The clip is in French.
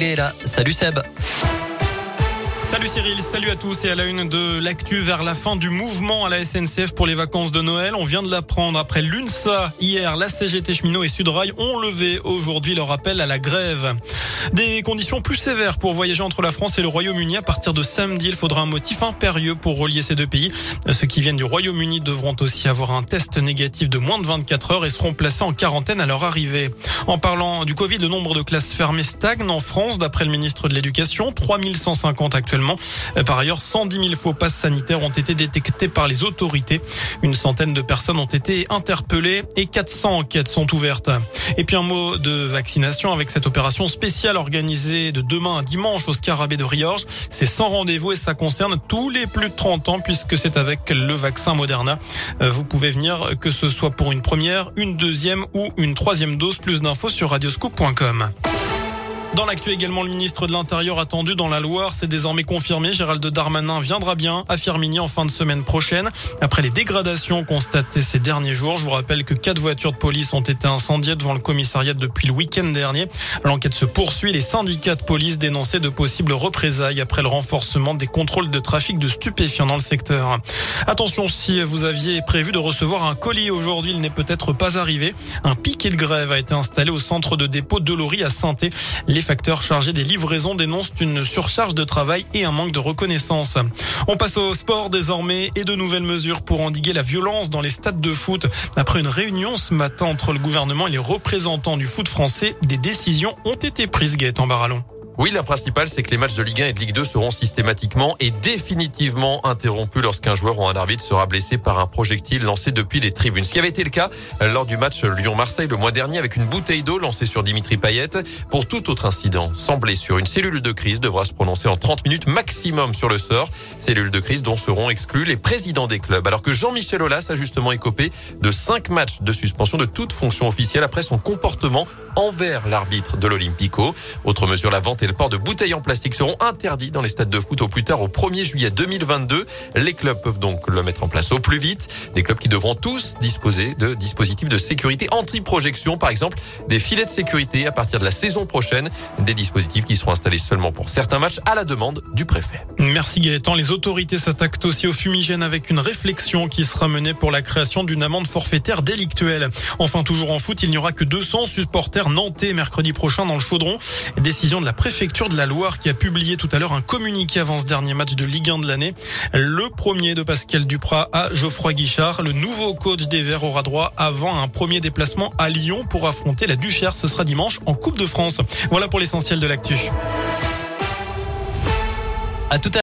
il est là. Salut Seb. Salut Cyril, salut à tous et à la une de l'actu vers la fin du mouvement à la SNCF pour les vacances de Noël. On vient de l'apprendre après l'UNSA. Hier, la CGT Cheminot et Sudrail ont levé aujourd'hui leur appel à la grève. Des conditions plus sévères pour voyager entre la France et le Royaume-Uni. À partir de samedi, il faudra un motif impérieux pour relier ces deux pays. Ceux qui viennent du Royaume-Uni devront aussi avoir un test négatif de moins de 24 heures et seront placés en quarantaine à leur arrivée. En parlant du Covid, le nombre de classes fermées stagne en France, d'après le ministre de l'Éducation. 3150 actuellement euh, par ailleurs, 110 000 faux passes sanitaires ont été détectés par les autorités. Une centaine de personnes ont été interpellées et 400 enquêtes sont ouvertes. Et puis un mot de vaccination avec cette opération spéciale organisée de demain à dimanche au Scarabée de Riorges. C'est sans rendez-vous et ça concerne tous les plus de 30 ans puisque c'est avec le vaccin Moderna. Euh, vous pouvez venir que ce soit pour une première, une deuxième ou une troisième dose. Plus d'infos sur radioscope.com. Dans l'actu également, le ministre de l'Intérieur attendu dans la Loire, c'est désormais confirmé. Gérald Darmanin viendra bien à Firminy en fin de semaine prochaine. Après les dégradations constatées ces derniers jours, je vous rappelle que quatre voitures de police ont été incendiées devant le commissariat depuis le week-end dernier. L'enquête se poursuit. Les syndicats de police dénonçaient de possibles représailles après le renforcement des contrôles de trafic de stupéfiants dans le secteur. Attention, si vous aviez prévu de recevoir un colis aujourd'hui, il n'est peut-être pas arrivé. Un piquet de grève a été installé au centre de dépôt de Lori à saint Les les facteurs chargés des livraisons dénoncent une surcharge de travail et un manque de reconnaissance. On passe au sport désormais et de nouvelles mesures pour endiguer la violence dans les stades de foot. Après une réunion ce matin entre le gouvernement et les représentants du foot français, des décisions ont été prises, en Barallon. Oui, la principale, c'est que les matchs de Ligue 1 et de Ligue 2 seront systématiquement et définitivement interrompus lorsqu'un joueur ou un arbitre sera blessé par un projectile lancé depuis les tribunes. Ce qui avait été le cas lors du match Lyon-Marseille le mois dernier avec une bouteille d'eau lancée sur Dimitri Payet. Pour tout autre incident sans blessure, une cellule de crise devra se prononcer en 30 minutes maximum sur le sort. Cellule de crise dont seront exclus les présidents des clubs. Alors que Jean-Michel Aulas a justement écopé de 5 matchs de suspension de toute fonction officielle après son comportement envers l'arbitre de l'Olympico. Autre mesure, la vente le port de bouteilles en plastique seront interdits dans les stades de foot au plus tard au 1er juillet 2022. Les clubs peuvent donc le mettre en place au plus vite. Des clubs qui devront tous disposer de dispositifs de sécurité anti-projection, par exemple des filets de sécurité à partir de la saison prochaine. Des dispositifs qui seront installés seulement pour certains matchs à la demande du préfet. Merci Gaëtan. Les autorités s'attaquent aussi au fumigène avec une réflexion qui sera menée pour la création d'une amende forfaitaire délictuelle. Enfin, toujours en foot, il n'y aura que 200 supporters nantais mercredi prochain dans le chaudron. Décision de la préfecture préfecture de la Loire qui a publié tout à l'heure un communiqué avant ce dernier match de Ligue 1 de l'année. Le premier de Pascal Duprat à Geoffroy Guichard. Le nouveau coach des Verts aura droit avant un premier déplacement à Lyon pour affronter la Duchère. Ce sera dimanche en Coupe de France. Voilà pour l'essentiel de l'actu. À tout à